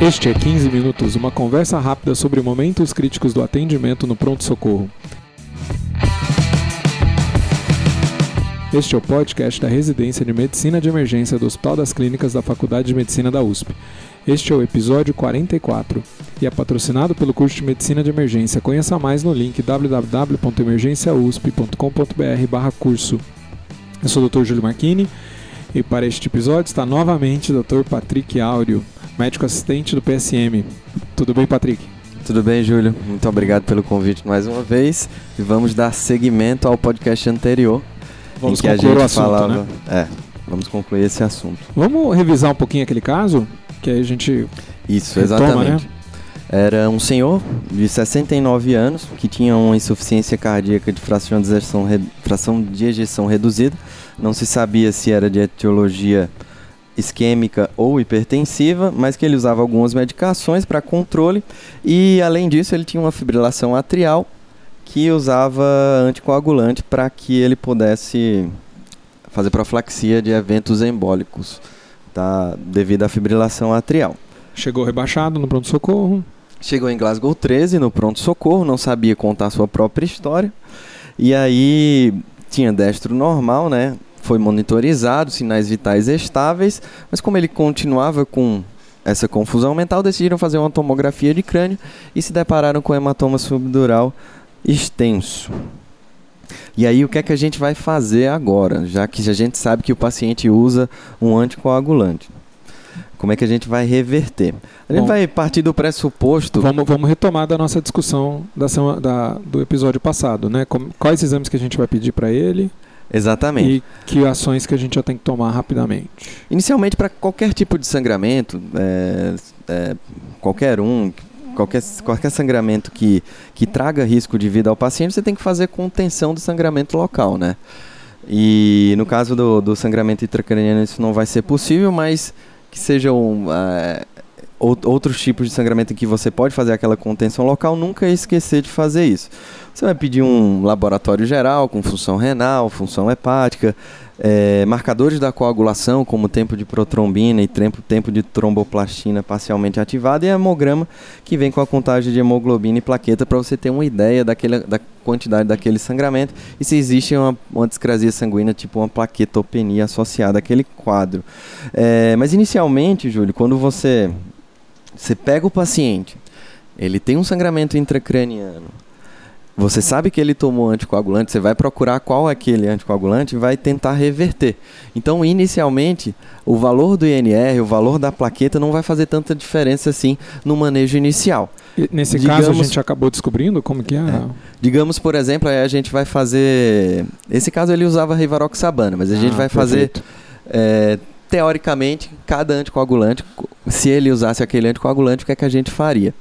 Este é 15 Minutos, uma conversa rápida sobre momentos críticos do atendimento no pronto-socorro. Este é o podcast da Residência de Medicina de Emergência do Hospital das Clínicas da Faculdade de Medicina da USP. Este é o episódio 44 e é patrocinado pelo curso de Medicina de Emergência. Conheça mais no link www.emergenciausp.com.br/curso. Eu sou o Dr. Júlio Marchini e para este episódio está novamente o Dr. Patrick Áureo, médico assistente do PSM. Tudo bem, Patrick? Tudo bem, Júlio? Muito obrigado pelo convite mais uma vez e vamos dar seguimento ao podcast anterior. Vamos em que a concluir gente o assunto, falava... né? É, vamos concluir esse assunto. Vamos revisar um pouquinho aquele caso? Que aí a gente Isso, retoma, exatamente. né? Era um senhor de 69 anos que tinha uma insuficiência cardíaca de fração de ejeção, fração de ejeção reduzida. Não se sabia se era de etiologia isquêmica ou hipertensiva, mas que ele usava algumas medicações para controle e além disso ele tinha uma fibrilação atrial que usava anticoagulante para que ele pudesse fazer profilaxia de eventos embólicos, tá? devido à fibrilação atrial. Chegou rebaixado no pronto-socorro. Chegou em Glasgow 13 no pronto-socorro, não sabia contar sua própria história. E aí tinha destro normal, né? Foi monitorizado, sinais vitais estáveis, mas como ele continuava com essa confusão mental, decidiram fazer uma tomografia de crânio e se depararam com hematoma subdural extenso. E aí o que é que a gente vai fazer agora, já que a gente sabe que o paciente usa um anticoagulante? Como é que a gente vai reverter? A gente Bom. vai partir do pressuposto Vamos, vamos retomar da nossa discussão da, da- do episódio passado, né? Como- quais exames que a gente vai pedir para ele Exatamente. e que ações que a gente já tem que tomar rapidamente. Inicialmente, para qualquer tipo de sangramento, é, é, qualquer um, qualquer, qualquer sangramento que, que traga risco de vida ao paciente, você tem que fazer contenção do sangramento local, né? E no caso do, do sangramento intracraniano, isso não vai ser possível, mas que sejam é, ou- outros tipos de sangramento em que você pode fazer aquela contenção local, nunca esquecer de fazer isso. Você vai pedir um laboratório geral com função renal, função hepática, é, marcadores da coagulação, como tempo de protrombina e tempo, tempo de tromboplastina parcialmente ativado, e hemograma, que vem com a contagem de hemoglobina e plaqueta, para você ter uma ideia daquele, da quantidade daquele sangramento e se existe uma, uma discrasia sanguínea, tipo uma plaquetopenia associada àquele quadro. É, mas inicialmente, Júlio, quando você, você pega o paciente, ele tem um sangramento intracraniano, você sabe que ele tomou anticoagulante, você vai procurar qual é aquele anticoagulante e vai tentar reverter. Então, inicialmente, o valor do INR, o valor da plaqueta não vai fazer tanta diferença assim no manejo inicial. E nesse caso, a Digamos- gente acabou descobrindo como que é. É. Digamos, por exemplo, a gente vai fazer. Esse caso ele usava Rivaroxabana, mas a gente Ah, vai fazer perfeito. é, teoricamente, cada anticoagulante, se ele usasse aquele anticoagulante, o que é que a gente faria?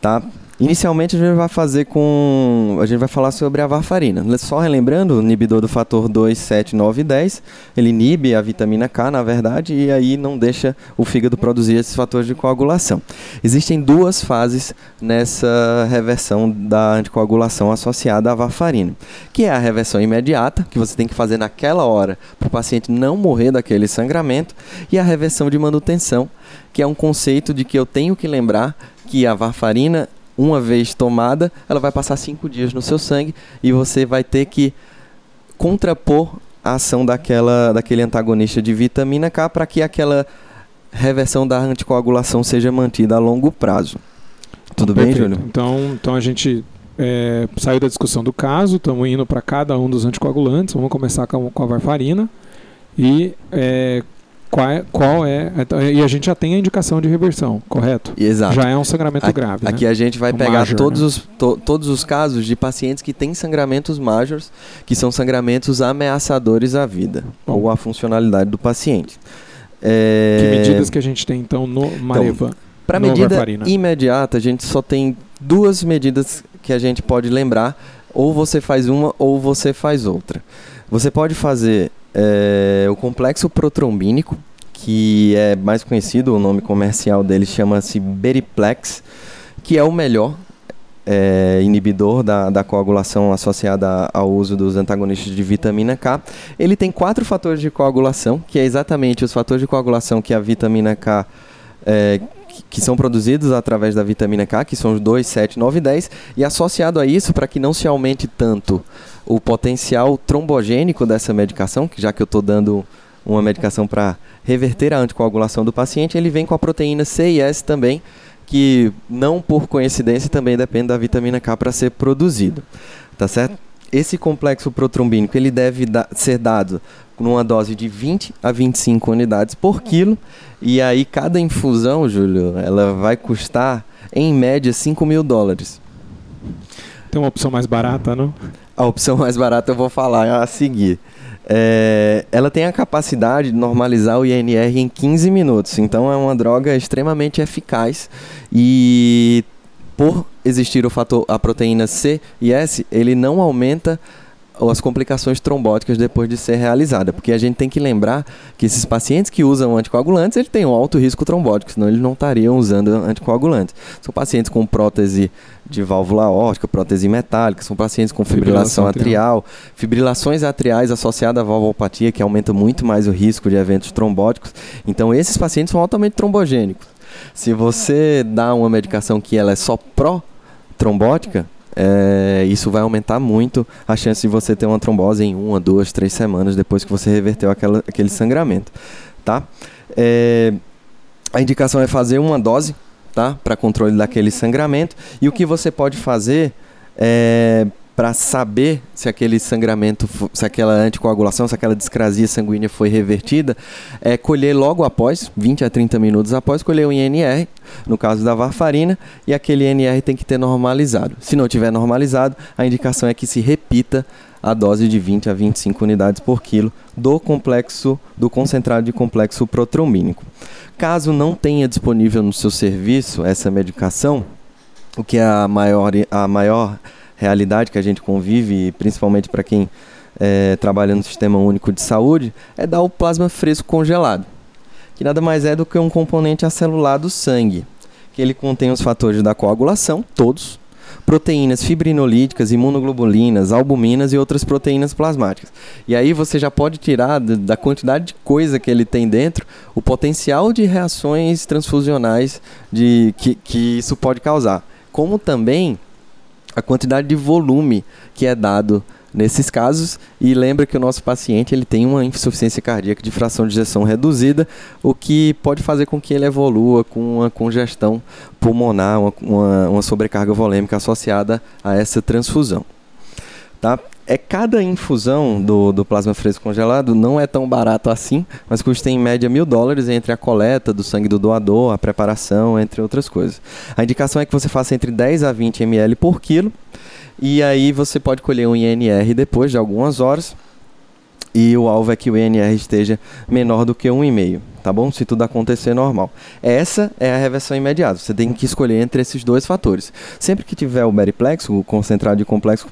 Tá? Inicialmente a gente vai fazer com. A gente vai falar sobre a varfarina. Só relembrando, o inibidor do fator 2, 7, 9 e 10, ele inibe a vitamina K, na verdade, e aí não deixa o fígado produzir esses fatores de coagulação. Existem duas fases nessa reversão da anticoagulação associada à varfarina, que é a reversão imediata, que você tem que fazer naquela hora para o paciente não morrer daquele sangramento, e a reversão de manutenção, que é um conceito de que eu tenho que lembrar que a varfarina, uma vez tomada, ela vai passar cinco dias no seu sangue e você vai ter que contrapor a ação daquela, daquele antagonista de vitamina K para que aquela reversão da anticoagulação seja mantida a longo prazo. Tudo bem, Perfeito. Júlio? Então, então a gente é, saiu da discussão do caso, estamos indo para cada um dos anticoagulantes. Vamos começar com, com a varfarina. E é, qual, é, qual é. então, E a gente já tem a indicação de reversão, correto? Exato. Já é um sangramento Aqui- grave. Aqui né? a gente vai pegar major, todos, né? os, to- todos os casos de pacientes que têm sangramentos majors, que são sangramentos ameaçadores à vida Bom. ou à funcionalidade do paciente. É, Que medidas que a gente tem então no Mareva? Para no medida varfarina? imediata, a gente só tem duas medidas que a gente pode lembrar. Ou você faz uma ou você faz outra. Você pode fazer é, o complexo protrombínico, que é mais conhecido, o nome comercial dele chama-se Beriplex, que é o melhor é, inibidor da, da coagulação associada ao uso dos antagonistas de vitamina K. Ele tem quatro fatores de coagulação, que é exatamente os fatores de coagulação que a vitamina K é, que, são produzidos através da vitamina K, que são os 2, 7, 9 e 10, e associado a isso, para que não se aumente tanto o potencial trombogênico dessa medicação, que já que eu estou dando uma medicação para reverter a anticoagulação do paciente, ele vem com a proteína C e S também, que não por coincidência também depende da vitamina K para ser produzido, tá certo? Esse complexo protrombínico ele deve da ser dado numa dose de 20 a 25 unidades por quilo. E aí, cada infusão, Júlio, ela vai custar, em média, 5 mil dólares. Tem uma opção mais barata, não? A opção mais barata eu vou falar a seguir. É, ela tem a capacidade de normalizar o INR em 15 minutos. Então, é uma droga extremamente eficaz. E por existir o fator, a proteína C e S, ele não aumenta as complicações trombóticas depois de ser realizada, porque a gente tem que lembrar que esses pacientes que usam anticoagulantes, eles têm um alto risco trombótico, senão eles não estariam usando anticoagulantes. São pacientes com prótese de válvula órtica, prótese metálica, são pacientes com fibrilação, fibrilação atrial, atrial, fibrilações atriais associadas à valvopatia, que aumenta muito mais o risco de eventos trombóticos. Então, esses pacientes são altamente trombogênicos. Se você dá uma medicação que ela é só pró-trombótica, é, isso vai aumentar muito a chance de você ter uma trombose em uma, duas, três semanas depois que você reverteu aquela, aquele sangramento, tá? É, a indicação é fazer uma dose, tá? Para controle daquele sangramento e o que você pode fazer é para saber se aquele sangramento, se aquela anticoagulação, se aquela discrasia sanguínea foi revertida, é colher logo após, 20 a 30 minutos após, colher o INR, no caso da varfarina, e aquele INR tem que ter normalizado. Se não tiver normalizado, a indicação é que se repita a dose de 20 a 25 unidades por quilo do complexo do concentrado de complexo protrombínico. Caso não tenha disponível no seu serviço essa medicação, o que é a maior, a maior realidade que a gente convive, principalmente para quem é, trabalha no Sistema Único de Saúde, é dar o plasma fresco congelado, que nada mais é do que um componente acelular do sangue, que ele contém os fatores da coagulação, todos, proteínas fibrinolíticas, imunoglobulinas, albuminas e outras proteínas plasmáticas. E aí você já pode tirar da quantidade de coisa que ele tem dentro o potencial de reações transfusionais de, que, que isso pode causar. Como também a quantidade de volume que é dado nesses casos e lembra que o nosso paciente ele tem uma insuficiência cardíaca de fração de ejeção reduzida, o que pode fazer com que ele evolua com uma congestão pulmonar, uma, uma, uma sobrecarga volêmica associada a essa transfusão. Tá? É cada infusão do, do plasma fresco congelado não é tão barato assim, mas custa em média mil dólares entre a coleta do sangue do doador, a preparação, entre outras coisas. A indicação é que você faça entre 10 a 20 ml por quilo e aí você pode colher um INR depois de algumas horas e o alvo é que o INR esteja menor do que 1,5, tá bom? Se tudo acontecer normal. Essa é a reversão imediata. Você tem que escolher entre esses dois fatores. Sempre que tiver o beriplex, o concentrado de complexo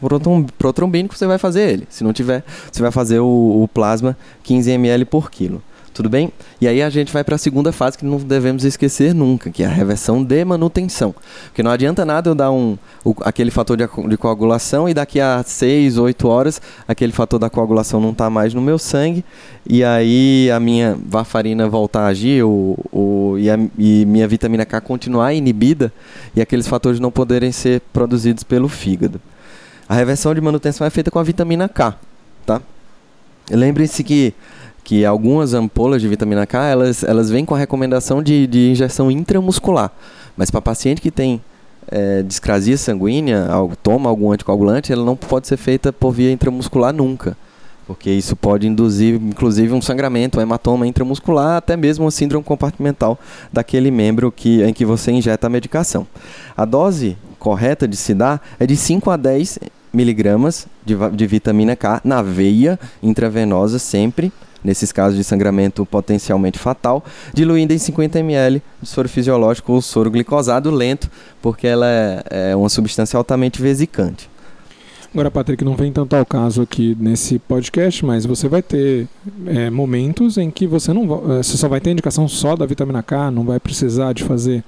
protrombínico, você vai fazer ele. Se não tiver, você vai fazer o, o plasma 15 ml por quilo. Tudo bem? E aí a gente vai para a segunda fase que não devemos esquecer nunca, que é a reversão de manutenção. Porque não adianta nada eu dar um, o, aquele fator de, de, coagulação e daqui a 6, 8 horas aquele fator da coagulação não está mais no meu sangue e aí a minha varfarina voltar a agir o, o, e, a, e minha vitamina K continuar inibida e aqueles fatores não poderem ser produzidos pelo fígado. A reversão de manutenção é feita com a vitamina K, tá? Lembrem-se que que algumas ampolas de vitamina K, elas, elas vêm com a recomendação de, de injeção intramuscular. Mas para paciente que tem é, discrasia sanguínea, toma algum anticoagulante, ela não pode ser feita por via intramuscular nunca. Porque isso pode induzir, inclusive, um sangramento, um hematoma intramuscular, até mesmo uma síndrome compartimental daquele membro que, em que você injeta a medicação. A dose correta de se dar é de 5 a 10 miligramas de, de vitamina K na veia intravenosa sempre, nesses casos de sangramento potencialmente fatal, diluindo em 50 ml de soro fisiológico ou soro glicosado lento, porque ela é, é uma substância altamente vesicante. Agora, Patrick, não vem tanto ao caso aqui nesse podcast, mas você vai ter é, momentos em que você não você só vai ter indicação só da vitamina K, não vai precisar de fazer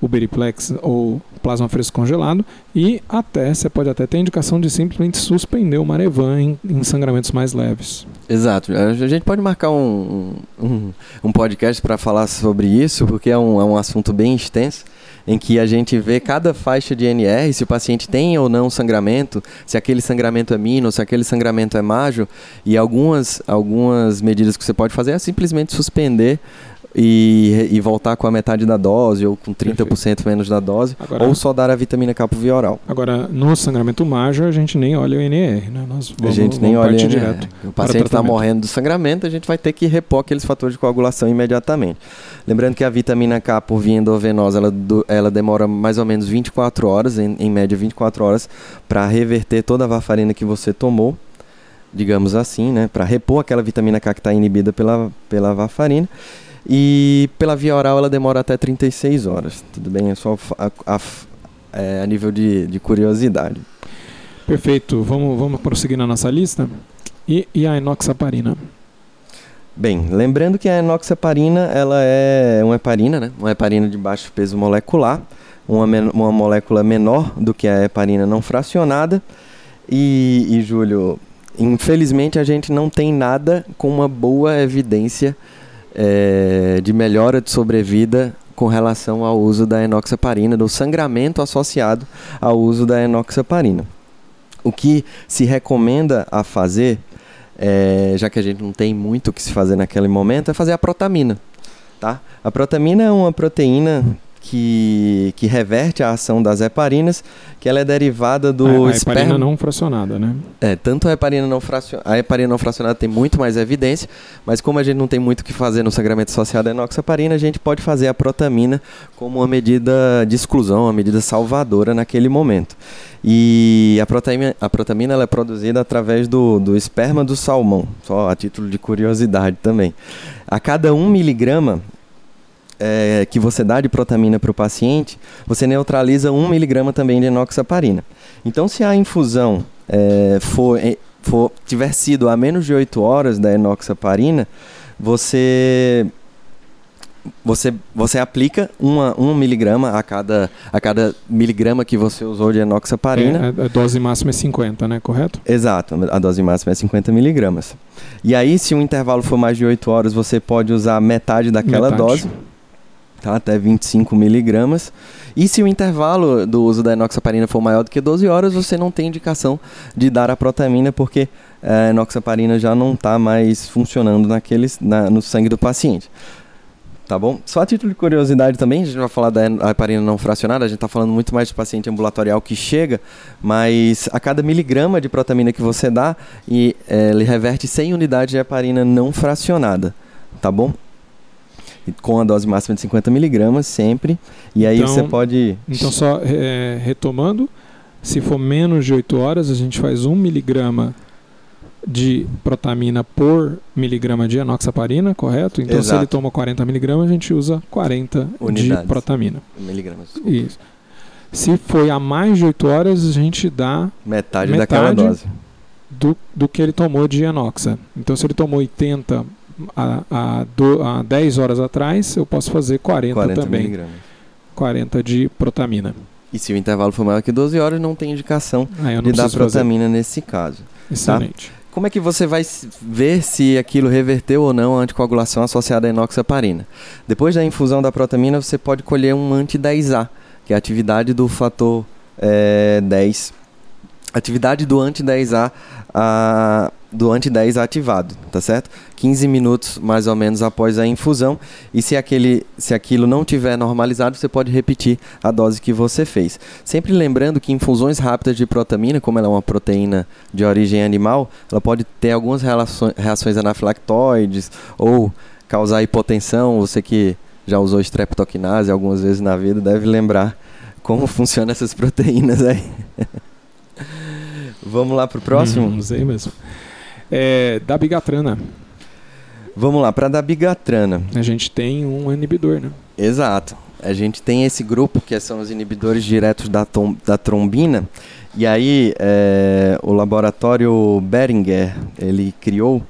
o Beriplex ou plasma fresco congelado e até você pode até ter indicação de simplesmente suspender o Marevan em, em sangramentos mais leves. Exato. A gente pode marcar um, um, um podcast para falar sobre isso, porque é um, é um assunto bem extenso em que a gente vê cada faixa de NR, se o paciente tem ou não sangramento, se aquele sangramento é mino, se aquele sangramento é majo, e algumas, algumas medidas que você pode fazer é simplesmente suspender e, e voltar com a metade da dose ou com 30% Perfeito. menos da dose, agora, ou só dar a vitamina K por via oral. Agora, no sangramento majo, a gente nem olha o NR, né? Nós vamos, a gente nem olha o NR. Direto o paciente está morrendo do sangramento, a gente vai ter que repor aqueles fatores de coagulação imediatamente. Lembrando que a vitamina K por via endovenosa, ela, ela demora mais ou menos 24 horas, em, em média 24 horas, para reverter toda a varfarina que você tomou digamos assim, né, para repor aquela vitamina K que está inibida pela, pela varfarina. E pela via oral ela demora até 36 horas. Tudo bem? É só a, a, é, a nível de, de curiosidade. Perfeito. Vamos, vamos prosseguir na nossa lista. E, e a enoxaparina? Bem, lembrando que a enoxaparina ela é uma heparina, né? Uma heparina de baixo peso molecular, uma, uma molécula menor do que a heparina não fracionada. E, e, Júlio, infelizmente a gente não tem nada com uma boa evidência é, de melhora de sobrevida com relação ao uso da enoxaparina, do sangramento associado ao uso da enoxaparina. O que se recomenda a fazer, é, já que a gente não tem muito o que se fazer naquele momento, é fazer a protamina. Tá? A protamina é uma proteína que, que reverte a ação das heparinas, que ela é derivada do a, a esperma... heparina não fracionada, né? É, tanto a heparina não fracionada, a heparina não fracionada tem muito mais evidência, mas como a gente não tem muito o que fazer no sangramento associado à enoxaparina, a gente pode fazer a protamina como uma medida de exclusão, uma medida salvadora naquele momento. E a protamina, a protamina ela é produzida através do, do esperma do salmão, só a título de curiosidade também. A cada 1 miligrama é, que você dá de protamina para o paciente, você neutraliza 1 miligrama também de enoxaparina. Então, se a infusão é, for, é, for, tiver sido a menos de 8 horas da enoxaparina, você você, você aplica uma, um miligrama a cada, a cada miligrama que você usou de enoxaparina. É, a dose máxima é 50, né? Correto? Exato, a dose máxima é 50 miligramas. E aí, se o intervalo for mais de 8 horas, você pode usar metade daquela metade. dose tá? até 25 miligramas. E se o intervalo do uso da enoxaparina for maior do que 12 horas, você não tem indicação de dar a protamina, porque a enoxaparina já não está mais funcionando naqueles, na, no sangue do paciente. Tá bom? Só a título de curiosidade também, a gente vai falar da heparina não fracionada, a gente está falando muito mais de paciente ambulatorial que chega, mas a cada miligrama de protamina que você dá, e, é, ele reverte 100 unidades de heparina não fracionada. Tá bom? Com a dose máxima de 50 miligramas sempre. E aí então, você pode. Então, só é, retomando, se for menos de 8 horas, a gente faz 1 miligrama de protamina por miligrama de enoxaparina, correto? Então, Exato. se ele toma 40 miligramas, a gente usa 40 Unidades. de protamina. Miligramas. Isso. Se foi a mais de 8 horas, a gente dá metade, metade daquela dose. Do, do que ele tomou de enoxa. Então, se ele tomou 80 do, a 10 horas atrás, eu posso fazer 40, 40 também. Miligramas. 40 de protamina. E se o intervalo for maior que 12 horas, não tem indicação ah, de dar protamina fazer. nesse caso. Tá? Excelente. Tá? Como é que você vai ver se aquilo reverteu ou não a anticoagulação associada à enoxaparina? Depois da infusão da protamina, você pode colher um anti-10A, que é a atividade do fator é, 10. Atividade do anti-10A a, do anti-10 ativado, tá certo? 15 minutos mais ou menos após a infusão. E se, aquele, se aquilo não tiver normalizado, você pode repetir a dose que você fez. Sempre lembrando que infusões rápidas de protamina, como ela é uma proteína de origem animal, ela pode ter algumas reações anafilactoides ou causar hipotensão. Você que já usou streptokinase algumas vezes na vida deve lembrar como funcionam essas proteínas aí. Vamos lá pro próximo? Hum, não sei mesmo. É, dabigatrana. Vamos lá, para dabigatrana. A gente tem um inibidor, né? Exato. A gente tem esse grupo que são os inibidores diretos da, da trombina. E aí, é, o laboratório Beringer, ele criou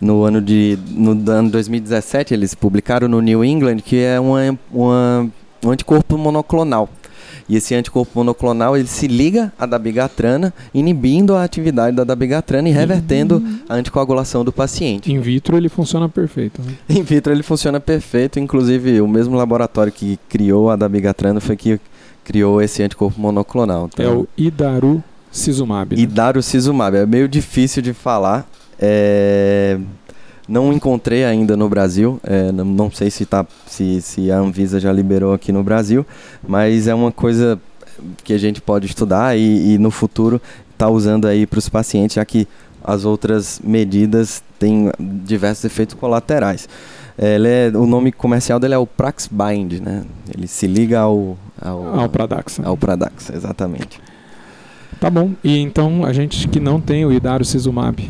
no ano de no ano 2017, eles publicaram no New England que é uma, uma um anticorpo monoclonal. E esse anticorpo monoclonal ele se liga à dabigatrana, inibindo a atividade da dabigatrana e revertendo uhum. a anticoagulação do paciente. In vitro ele funciona perfeito. Né? In vitro ele funciona perfeito, inclusive o mesmo laboratório que criou a dabigatrana foi que criou esse anticorpo monoclonal. Tá? É o Idarucizumab. Né? Idarucizumab, é meio difícil de falar. É... Não encontrei ainda no Brasil, é, não, não, sei se, tá, se, se a Anvisa já liberou aqui no Brasil, mas é uma coisa que a gente pode estudar e, e no futuro tá usando aí para os pacientes, já que as outras medidas têm diversos efeitos colaterais. É, o nome comercial dele é o Praxbind, né? Ele se liga ao... Ao, ao Pradaxa. Ao Pradaxa, exatamente. Tá bom. E então, a gente que não tem o Idarucizumab,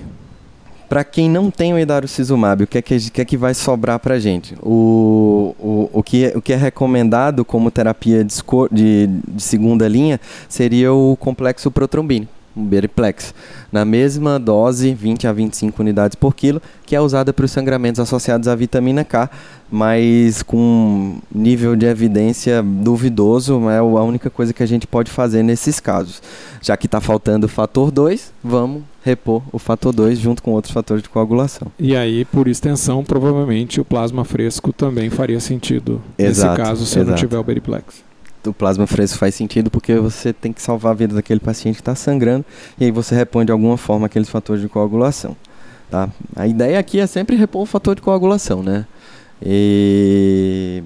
para quem não tem o Idarucizumab, o que é que, que, é que vai sobrar para gente? O, o, o, que é, o que é recomendado como terapia de, de, de segunda linha seria o complexo protrombínico um Beriplex, na mesma dose, 20 a 25 unidades por quilo, que é usada para os sangramentos associados à vitamina K, mas com nível de evidência duvidoso, é a única coisa que a gente pode fazer nesses casos. Já que está faltando o fator 2, vamos repor o fator 2 junto com outros fatores de coagulação. E aí, por extensão, provavelmente o plasma fresco também faria sentido exato, nesse caso, se exato. não tiver o Beriplex o plasma fresco faz sentido porque você tem que salvar a vida daquele paciente que está sangrando e aí você repõe de alguma forma aqueles fatores de coagulação. Tá? A ideia aqui é sempre repor o fator de coagulação, né? E,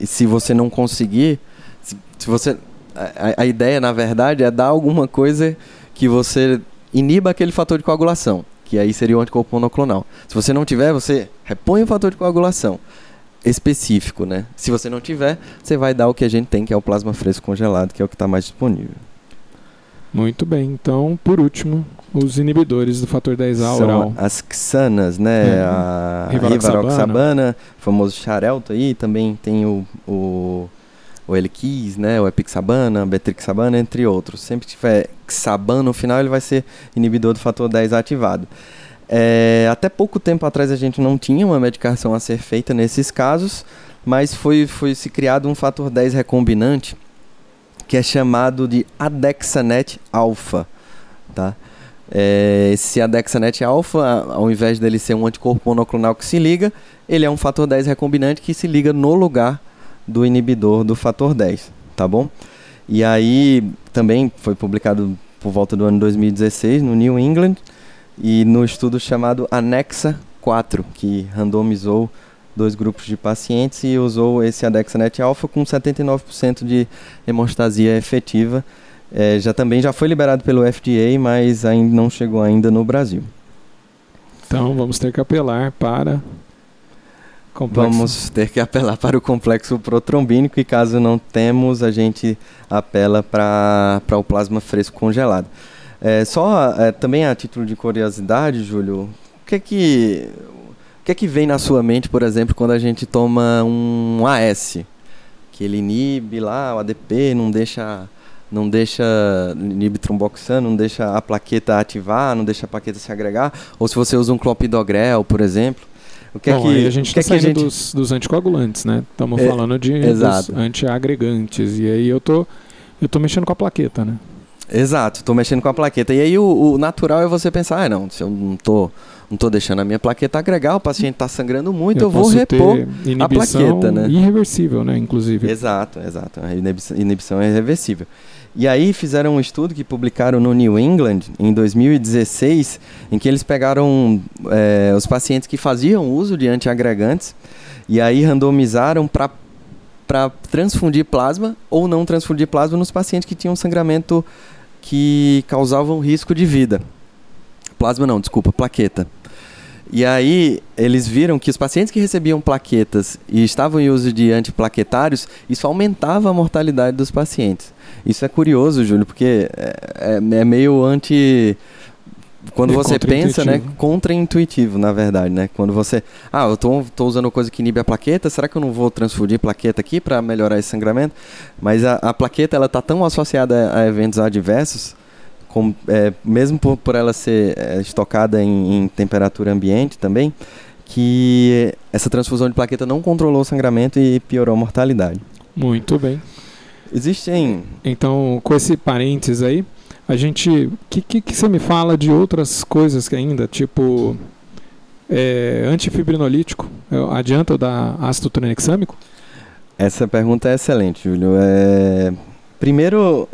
e se você não conseguir, se, se você a, a, ideia na verdade é dar alguma coisa que você iniba aquele fator de coagulação, que aí seria o anticorpo monoclonal. Se você não tiver, você repõe o fator de coagulação específico, né? Se você não tiver, você vai dar o que a gente tem, que é o plasma fresco congelado, que é o que está mais disponível. Muito bem. Então, por último, os inibidores do fator 10A oral. as xanas, né? É. A rivaroxabana, famoso xarelto aí, também tem o, o, o Eliquis, né? O epixabana, betrixabana, entre outros. Sempre que tiver xabana no final, ele vai ser inibidor do fator 10 ativado. É, até pouco tempo atrás a gente não tinha uma medicação a ser feita nesses casos, mas foi, foi se criado um fator 10 recombinante que é chamado de Adexanet alfa, tá? É, esse Adexanet alfa, ao invés dele ser um anticorpo monoclonal que se liga, ele é um fator 10 recombinante que se liga no lugar do inibidor do fator 10, tá bom? E aí também foi publicado por volta do ano 2016 no New England e no estudo chamado Anexa 4, que randomizou dois grupos de pacientes e usou esse Adexanet alfa com 79% de hemostasia efetiva. É, já também já foi liberado pelo FDA, mas ainda não chegou ainda no Brasil. Então vamos ter que apelar para complexo. Vamos ter que apelar para o complexo protrombínico e caso não temos, a gente apela para o plasma fresco congelado. É, só é, também a título de curiosidade, Júlio, o que é que o que é que vem na sua mente, por exemplo, quando a gente toma um AS, que ele inibe lá o ADP, não deixa não deixa inibe tromboxano, não deixa a plaqueta ativar, não deixa a plaqueta se agregar, ou se você usa um clopidogrel, por exemplo, o que é Bom, é que a gente está saindo gente... dos, dos, anticoagulantes, né? Estamos é, falando de antiagregantes e aí eu tô eu tô mexendo com a plaqueta, né? Exato, estou mexendo com a plaqueta. E aí o, o, natural é você pensar, ah, não, se eu não tô, não tô deixando a minha plaqueta agregar, o paciente está sangrando muito, eu, eu vou repor a plaqueta, né? Irreversível, né, inclusive. Exato, exato. A inibição, inibição é irreversível. E aí fizeram um estudo que publicaram no New England em 2016, em que eles pegaram é, os pacientes que faziam uso de antiagregantes e aí randomizaram para para transfundir plasma ou não transfundir plasma nos pacientes que tinham sangramento que causavam risco de vida. Plasma não, desculpa, plaqueta. E aí eles viram que os pacientes que recebiam plaquetas e estavam em uso de antiplaquetários, isso aumentava a mortalidade dos pacientes. Isso é curioso, Júlio, porque é, é, é meio anti quando é você pensa, né, contra-intuitivo, na verdade, né? Quando você, ah, eu tô, tô usando coisa que inibe a plaqueta, será que eu não vou transfundir plaqueta aqui para melhorar esse sangramento? Mas a, a, plaqueta, ela tá tão associada a, a eventos adversos, é, mesmo por, por ela ser é, estocada em, em temperatura ambiente também, que essa transfusão de plaqueta não controlou o sangramento e piorou a mortalidade. Muito bem. Existem. Então, com esse parênteses aí, a gente. O que, que, que, você me fala de outras coisas que ainda? Tipo. É, antifibrinolítico? Adianta eu dar ácido tranexâmico? Essa pergunta é excelente, Júlio. É... Primeiro,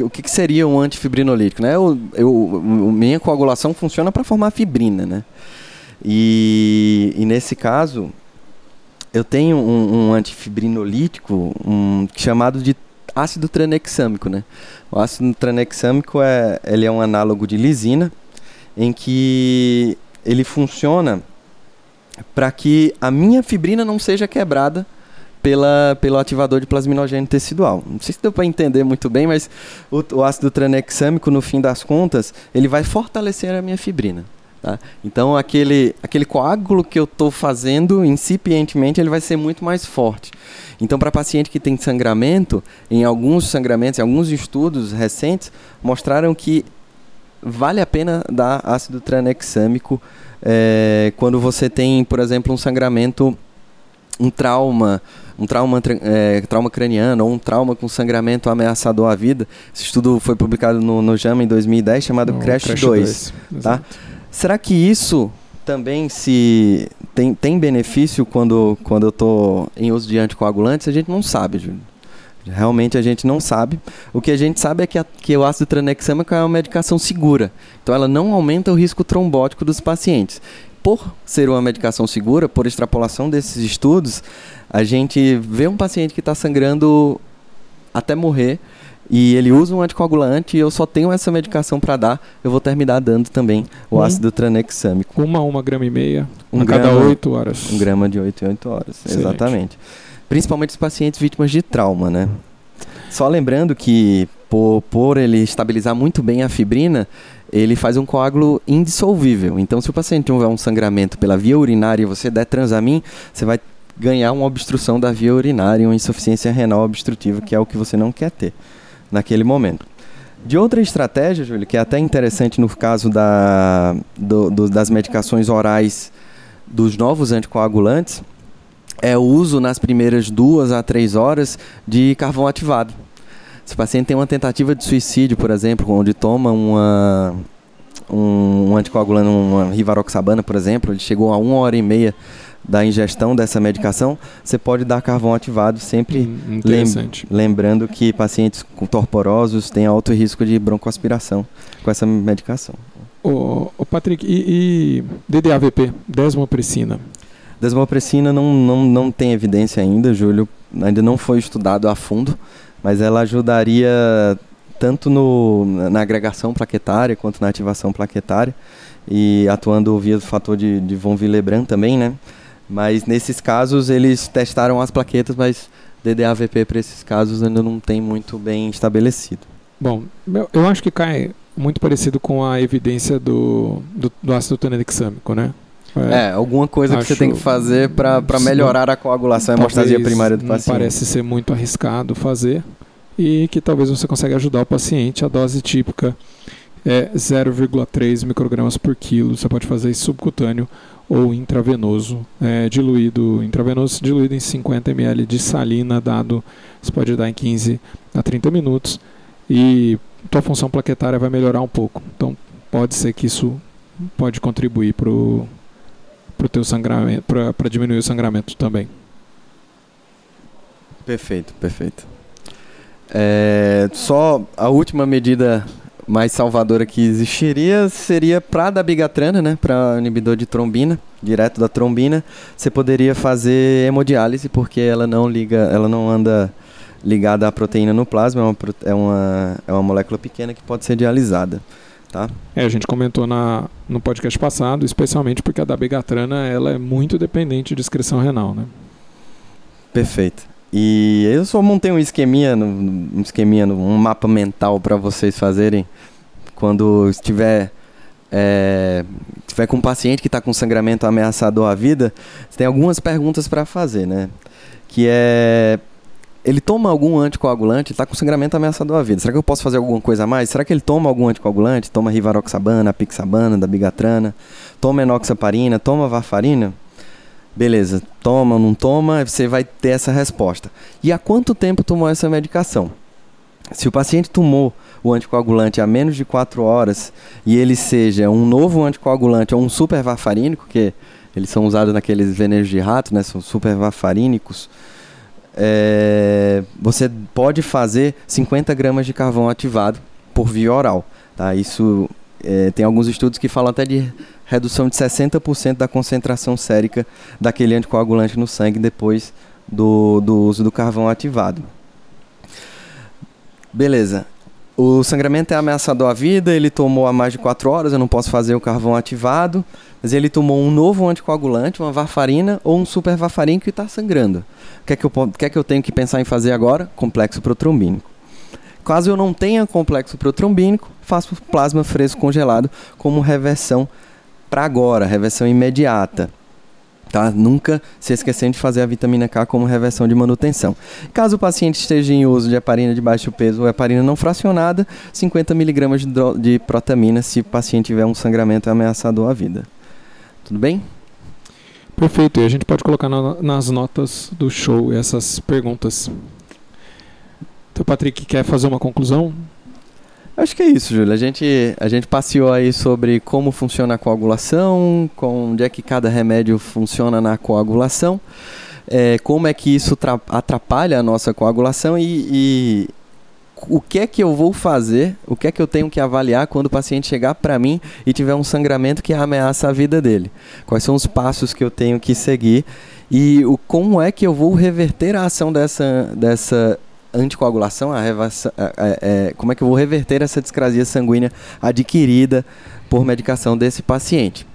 o que, que, seria um antifibrinolítico? Né? Eu, eu, minha coagulação funciona para formar fibrina, né? E, e, nesse caso, eu tenho um, um antifibrinolítico um, chamado de ácido tranexâmico, né? O ácido tranexâmico é, ele é um análogo de lisina, em que ele funciona para que a minha fibrina não seja quebrada pela, pelo ativador de plasminogênio tecidual. Não sei se deu para entender muito bem, mas o, o, ácido tranexâmico, no fim das contas, ele vai fortalecer a minha fibrina. Tá? Então, aquele, aquele coágulo que eu estou fazendo, incipientemente, ele vai ser muito mais forte. Então, para paciente que tem sangramento, em alguns sangramentos, em alguns estudos recentes, mostraram que vale a pena dar ácido tranexâmico é, quando você tem, por exemplo, um sangramento, um trauma, um trauma, é, trauma craniano ou um trauma com sangramento ameaçador à vida. Esse estudo foi publicado no, no JAMA em 2010, chamado no Crash, Crash 2. 2 tá? Será que isso também se tem, tem benefício quando, quando eu estou em uso de anticoagulantes? A gente não sabe, Júlio. Realmente a gente não sabe. O que a gente sabe é que, a, que o ácido tranexâmico é uma medicação segura. Então ela não aumenta o risco trombótico dos pacientes. Por ser uma medicação segura, por extrapolação desses estudos, a gente vê um paciente que está sangrando até morrer e ele usa um anticoagulante e eu só tenho essa medicação para dar, eu vou terminar dando também o um, ácido tranexâmico. Uma, uma grama e meia um a grama, cada oito horas. Um grama de oito em oito horas, Excelente. exatamente principalmente os pacientes vítimas de trauma, né? Só lembrando que por, por ele estabilizar muito bem a fibrina, ele faz um coágulo indissolvível. Então, se o paciente tiver um sangramento pela via urinária e você der transamin, você vai ganhar uma obstrução da via urinária, uma insuficiência renal obstrutiva, que é o que você não quer ter naquele momento. De outra estratégia, Júlio, que é até interessante no caso da, do, do, das medicações orais dos novos anticoagulantes, é o uso nas primeiras duas a três horas de carvão ativado. Se o paciente tem uma tentativa de suicídio, por exemplo, onde toma uma, um, um anticoagulante, uma rivaroxabana, por exemplo, ele chegou a uma hora e meia da ingestão dessa medicação, você pode dar carvão ativado sempre hum, lembrando que pacientes com torporosos têm alto risco de broncoaspiração com essa medicação. O, o Patrick, e, e DDAVP, desmopressina? Desmopressina não, não, não tem evidência ainda, Júlio, ainda não foi estudado a fundo, mas ela ajudaria tanto no, na agregação plaquetária quanto na ativação plaquetária e atuando via fator de, de von Willebrand também, né? Mas nesses casos eles testaram as plaquetas, mas DDAVP para esses casos ainda não tem muito bem estabelecido. Bom, eu acho que cai muito parecido com a evidência do, do, do ácido tranexâmico, né? É, é alguma coisa que você tem que fazer para melhorar a coagulação e hemostasia primária do paciente. Parece ser muito arriscado fazer e que talvez você consiga ajudar o paciente. A dose típica é 0,3 microgramas por quilo. Você pode fazer isso subcutâneo ou intravenoso, é, diluído intravenoso diluído em 50 ml de salina, dado você pode dar em 15 a 30 minutos e tua função plaquetária vai melhorar um pouco. Então pode ser que isso pode contribuir para o teu sangramento, para diminuir o sangramento também. Perfeito, perfeito. É, só a última medida mais salvadora que existiria seria para da bigatrana, né, para inibidor de trombina, direto da trombina, você poderia fazer hemodiálise porque ela não liga, ela não anda ligada à proteína no plasma, é uma, é uma, é uma molécula pequena que pode ser dialisada. Tá? É, a gente comentou na, no podcast passado, especialmente porque a da begatrana ela é muito dependente de excreção renal, né? Perfeito. E eu só montei um esqueminha, um esqueminha, um mapa mental para vocês fazerem quando estiver é, tiver com um paciente que está com sangramento ameaçador à vida, você tem algumas perguntas para fazer, né? Que é ele toma algum anticoagulante, está com sangramento ameaçador à vida. Será que eu posso fazer alguma coisa a mais? Será que ele toma algum anticoagulante? Toma rivaroxabana, pixabana, da bigatrana, toma enoxaparina, toma varfarina? Beleza, toma não toma, você vai ter essa resposta. E há quanto tempo tomou essa medicação? Se o paciente tomou o anticoagulante há menos de 4 horas e ele seja um novo anticoagulante ou um supervarfarínico, que eles são usados naqueles venenos de rato, né, são supervarfarínicos, é, você pode fazer 50 gramas de carvão ativado por via oral. Tá? Isso é, tem alguns estudos que falam até de redução de 60% da concentração sérica daquele anticoagulante no sangue depois do, do uso do carvão ativado. Beleza. O sangramento é ameaçador à vida, ele tomou há mais de 4 horas, eu não posso fazer o carvão ativado, mas ele tomou um novo anticoagulante, uma varfarina ou um super varfarina que está sangrando. O que, é que, eu, o que é que eu tenho que pensar em fazer agora? Complexo protrombínico. Caso eu não tenha complexo protrombínico, faço plasma fresco congelado como reversão para agora, reversão imediata. Tá? Nunca se esquecendo de fazer a vitamina K como reversão de manutenção. Caso o paciente esteja em uso de heparina de baixo peso ou heparina não fracionada, 50 mg de, de protamina se o paciente tiver um sangramento ameaçador à vida. Tudo bem? Perfeito. E a gente pode colocar na, nas notas do show essas perguntas. Então, Patrick, quer fazer uma conclusão? Acho que é isso, Júlio. A gente, a gente passeou aí sobre como funciona a coagulação, com onde é que cada remédio funciona na coagulação, é, como é que isso atrapalha a nossa coagulação e, e o que é que eu vou fazer, o que é que eu tenho que avaliar quando o paciente chegar para mim e tiver um sangramento que ameaça a vida dele. Quais são os passos que eu tenho que seguir e o, como é que eu vou reverter a ação dessa, dessa anticoagulação, a revação, é, é, como é que eu vou reverter essa discrasia sanguínea adquirida por medicação desse paciente.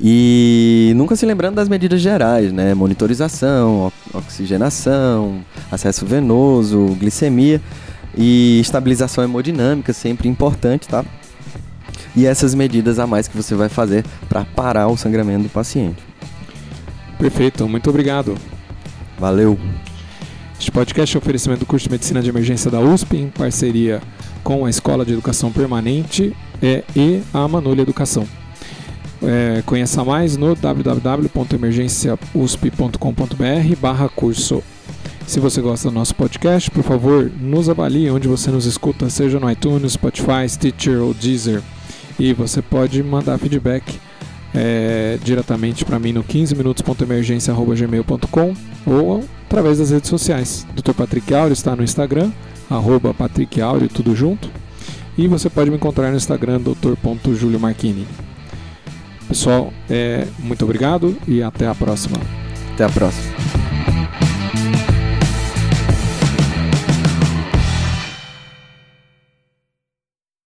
E nunca se lembrando das medidas gerais, né? Monitorização, oxigenação, acesso venoso, glicemia e estabilização hemodinâmica, sempre importante, tá? E essas medidas a mais que você vai fazer para parar o sangramento do paciente. Perfeito, muito obrigado. Valeu. Este podcast é um oferecimento do curso de Medicina de Emergência da USP, em parceria com a Escola de Educação Permanente é, e a Manolha Educação. É, conheça mais no www.emergenciausp.com.br barra curso. Se você gosta do nosso podcast, por favor, nos avalie onde você nos escuta, seja no iTunes, Spotify, Stitcher ou Deezer. E você pode mandar feedback é, diretamente para mim no 15minutos.emergência.gmail.com ou através das redes sociais. Dr. Patrick Áureo está no Instagram, arroba Patrick Áureo, tudo junto. E você pode me encontrar no Instagram, Marquini. Pessoal, é, muito obrigado e até a próxima. Até a próxima.